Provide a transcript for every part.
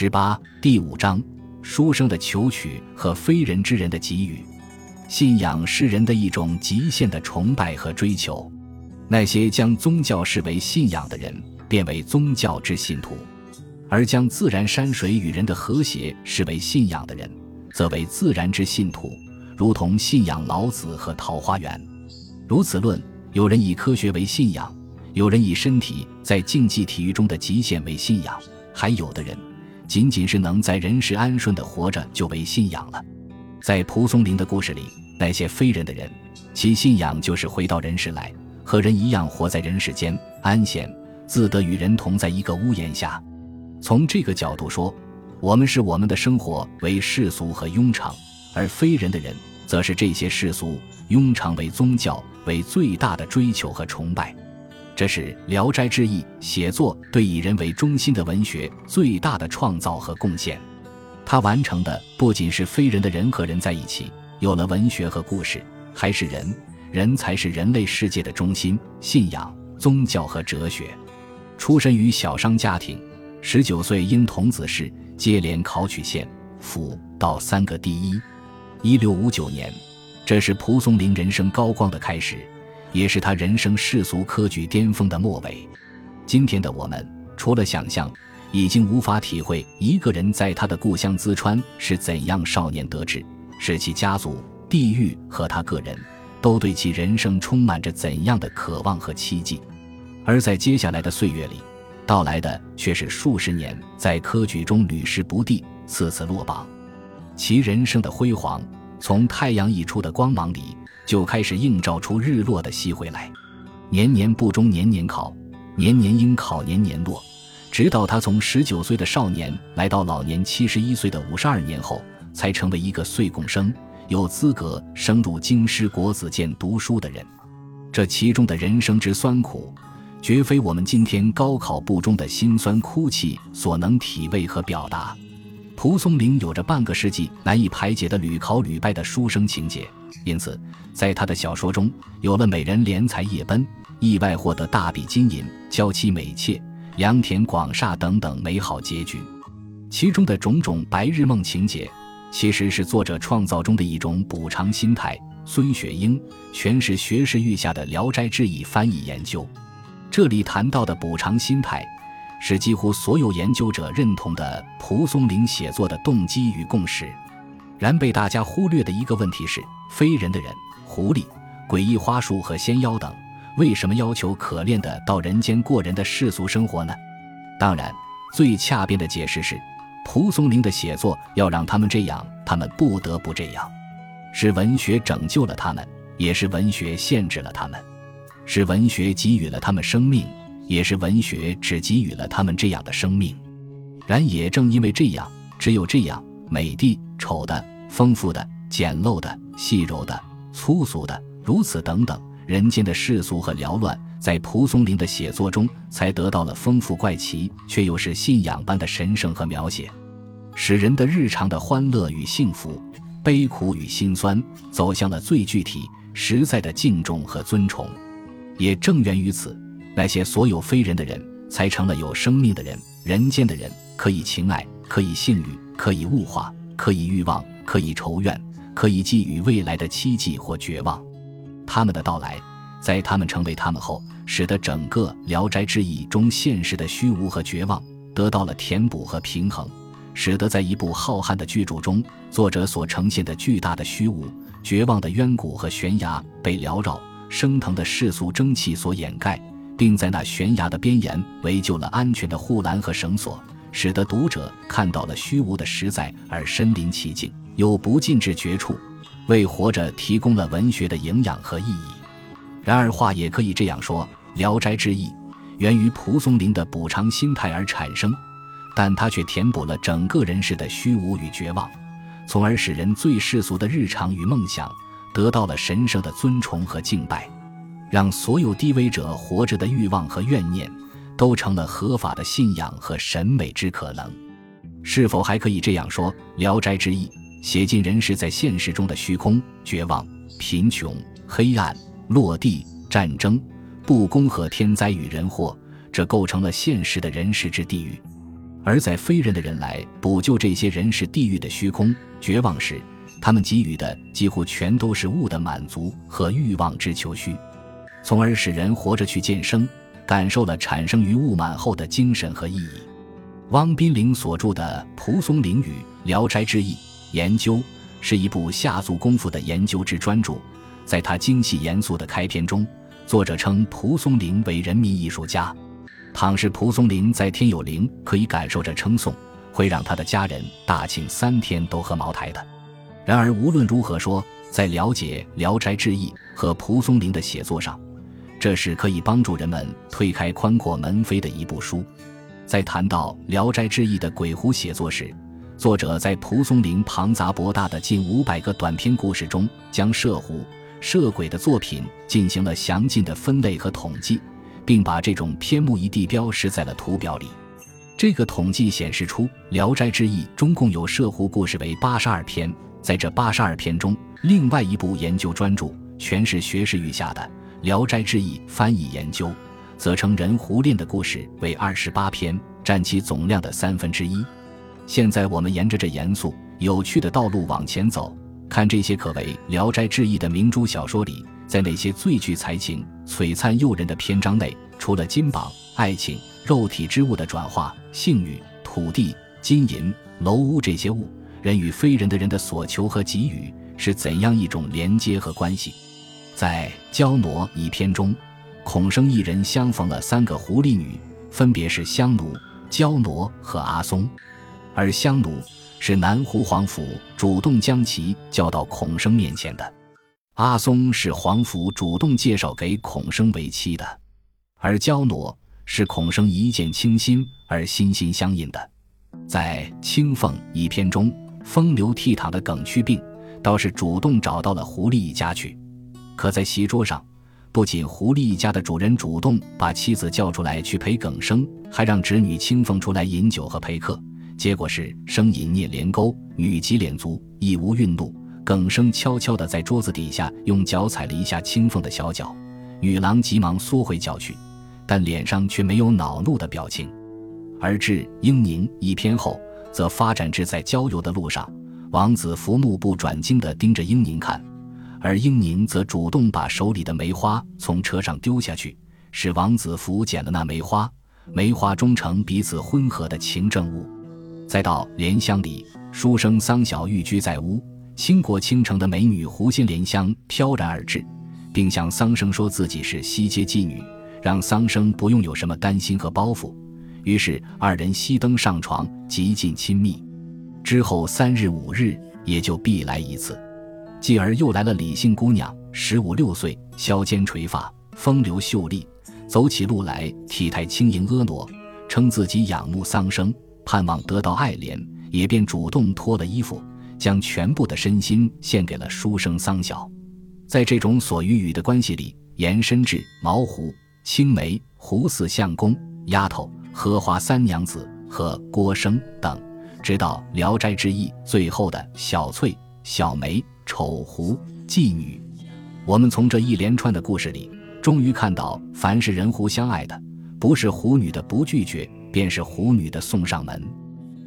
十八第五章：书生的求取和非人之人的给予。信仰是人的一种极限的崇拜和追求。那些将宗教视为信仰的人，变为宗教之信徒；而将自然山水与人的和谐视为信仰的人，则为自然之信徒，如同信仰老子和桃花源。如此论，有人以科学为信仰，有人以身体在竞技体育中的极限为信仰，还有的人。仅仅是能在人世安顺的活着就为信仰了。在蒲松龄的故事里，那些非人的人，其信仰就是回到人世来，和人一样活在人世间，安闲自得，与人同在一个屋檐下。从这个角度说，我们是我们的生活为世俗和庸常，而非人的人，则是这些世俗庸常为宗教为最大的追求和崇拜。这是《聊斋志异》写作对以人为中心的文学最大的创造和贡献。他完成的不仅是非人的人和人在一起有了文学和故事，还是人，人才是人类世界的中心。信仰、宗教和哲学。出身于小商家庭，十九岁因童子试，接连考取县、府、道三个第一。一六五九年，这是蒲松龄人生高光的开始。也是他人生世俗科举巅峰的末尾。今天的我们，除了想象，已经无法体会一个人在他的故乡淄川是怎样少年得志，使其家族、地域和他个人都对其人生充满着怎样的渴望和期冀。而在接下来的岁月里，到来的却是数十年在科举中屡试不第、次次落榜。其人生的辉煌，从太阳溢出的光芒里。就开始映照出日落的曦辉来，年年不中，年年考，年年应考，年年落，直到他从十九岁的少年来到老年七十一岁的五十二年后，才成为一个岁贡生，有资格升入京师国子监读书的人。这其中的人生之酸苦，绝非我们今天高考不中的辛酸哭泣所能体味和表达。蒲松龄有着半个世纪难以排解的屡考屡败的书生情节。因此，在他的小说中有了美人怜才夜奔、意外获得大笔金银、娇妻美妾、良田广厦等等美好结局。其中的种种白日梦情节，其实是作者创造中的一种补偿心态。孙雪英全是学士御下的《聊斋志异》翻译研究。这里谈到的补偿心态，是几乎所有研究者认同的蒲松龄写作的动机与共识。然被大家忽略的一个问题是：非人的人、狐狸、诡异花树和仙妖等，为什么要求可怜的到人间过人的世俗生活呢？当然，最恰便的解释是，蒲松龄的写作要让他们这样，他们不得不这样。是文学拯救了他们，也是文学限制了他们；是文学给予了他们生命，也是文学只给予了他们这样的生命。然也正因为这样，只有这样。美的、丑的、丰富的、简陋的、细柔的、粗俗的，如此等等，人间的世俗和缭乱，在蒲松龄的写作中才得到了丰富怪奇却又是信仰般的神圣和描写，使人的日常的欢乐与幸福、悲苦与辛酸，走向了最具体、实在的敬重和尊崇。也正源于此，那些所有非人的人才成了有生命的人，人间的人可以情爱，可以性欲。可以物化，可以欲望，可以仇怨，可以寄予未来的期冀或绝望。他们的到来，在他们成为他们后，使得整个《聊斋志异》中现实的虚无和绝望得到了填补和平衡，使得在一部浩瀚的巨著中，作者所呈现的巨大的虚无、绝望的渊谷和悬崖被缭绕升腾的世俗蒸汽所掩盖，并在那悬崖的边沿围就了安全的护栏和绳索。使得读者看到了虚无的实在而身临其境，又不尽至绝处，为活着提供了文学的营养和意义。然而话也可以这样说，《聊斋志异》源于蒲松龄的补偿心态而产生，但它却填补了整个人世的虚无与绝望，从而使人最世俗的日常与梦想得到了神圣的尊崇和敬拜，让所有低微者活着的欲望和怨念。都成了合法的信仰和审美之可能，是否还可以这样说？《聊斋志异》写尽人世在现实中的虚空、绝望、贫穷、黑暗、落地、战争、不公和天灾与人祸，这构成了现实的人世之地狱。而在非人的人来补救这些人世地狱的虚空、绝望时，他们给予的几乎全都是物的满足和欲望之求虚，从而使人活着去见生，感受了产生于物满后的精神和意义。汪宾陵所著的《蒲松龄语·聊斋志异》研究，是一部下足功夫的研究之专著。在他精细严肃的开篇中，作者称蒲松龄为人民艺术家。倘是蒲松龄在天有灵，可以感受着称颂，会让他的家人大庆三天都喝茅台的。然而无论如何说，在了解《聊斋志异》和蒲松龄的写作上，这是可以帮助人们推开宽阔门扉的一部书。在谈到《聊斋志异》的鬼狐写作时，作者在蒲松龄庞杂博大的近五百个短篇故事中，将摄狐、摄鬼的作品进行了详尽的分类和统计。并把这种篇目一地标示在了图表里。这个统计显示出，《聊斋志异》中共有摄狐故事为八十二篇，在这八十二篇中，另外一部研究专著，全是学士御下的《聊斋志异翻译研究》，则称人狐恋的故事为二十八篇，占其总量的三分之一。现在我们沿着这严肃有趣的道路往前走，看这些可谓《聊斋志异》的明珠小说里。在那些最具才情、璀璨诱人的篇章内，除了金榜、爱情、肉体之物的转化、性欲、土地、金银、楼屋这些物，人与非人的人的所求和给予是怎样一种连接和关系？在《娇挪》一篇中，孔生一人相逢了三个狐狸女，分别是香奴、娇挪和阿松，而香奴是南湖皇甫主动将其叫到孔生面前的。阿松是皇甫主动介绍给孔生为妻的，而焦挪是孔生一见倾心而心心相印的。在《青凤》一篇中，风流倜傥的耿去病倒是主动找到了狐狸一家去。可在席桌上，不仅狐狸一家的主人主动把妻子叫出来去陪耿生，还让侄女青凤出来饮酒和陪客。结果是生饮啮连钩，女急脸足，亦无愠怒。耿生悄悄地在桌子底下用脚踩了一下青凤的小脚，女郎急忙缩回脚去，但脸上却没有恼怒的表情。而至英宁一篇后，则发展至在郊游的路上，王子服目不转睛地盯着英宁看，而英宁则主动把手里的梅花从车上丢下去，使王子服捡了那梅花，梅花终成彼此婚合的情证物。再到莲香里，书生桑晓寓居在屋。倾国倾城的美女狐仙莲香飘然而至，并向桑生说自己是西街妓女，让桑生不用有什么担心和包袱。于是二人熄灯上床，极尽亲密。之后三日五日也就必来一次。继而又来了李姓姑娘，十五六岁，削肩垂发，风流秀丽，走起路来体态轻盈婀娜，称自己仰慕桑生，盼望得到爱怜，也便主动脱了衣服。将全部的身心献给了书生桑晓，在这种所与与的关系里，延伸至毛狐、青梅、胡四相公、丫头、荷花三娘子和郭生等，直到《聊斋志异》最后的小翠、小梅、丑狐、妓女。我们从这一连串的故事里，终于看到，凡是人狐相爱的，不是狐女的不拒绝，便是狐女的送上门。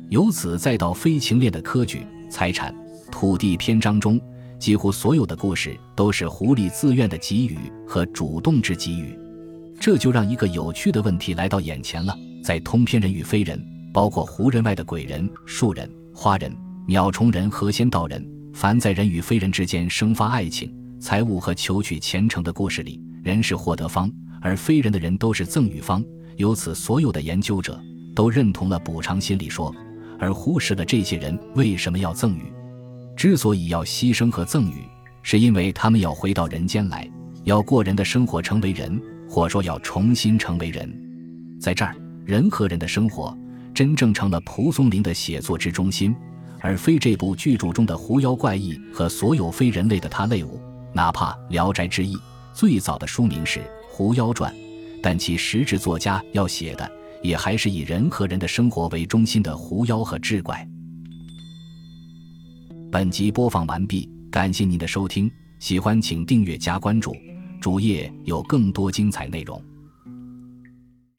由此再到非情恋的科举。财产、土地篇章中，几乎所有的故事都是狐狸自愿的给予和主动之给予，这就让一个有趣的问题来到眼前了。在通篇人与非人，包括狐人外的鬼人、树人、花人、鸟虫人和仙道人，凡在人与非人之间生发爱情、财物和求取前程的故事里，人是获得方，而非人的人都是赠与方。由此，所有的研究者都认同了补偿心理说。而忽视了这些人为什么要赠与？之所以要牺牲和赠与，是因为他们要回到人间来，要过人的生活，成为人，或说要重新成为人。在这儿，人和人的生活真正成了蒲松龄的写作之中心，而非这部巨著中的狐妖怪异和所有非人类的他类物。哪怕《聊斋志异》最早的书名是《狐妖传》，但其实质作家要写的。也还是以人和人的生活为中心的狐妖和志怪。本集播放完毕，感谢您的收听，喜欢请订阅加关注，主页有更多精彩内容。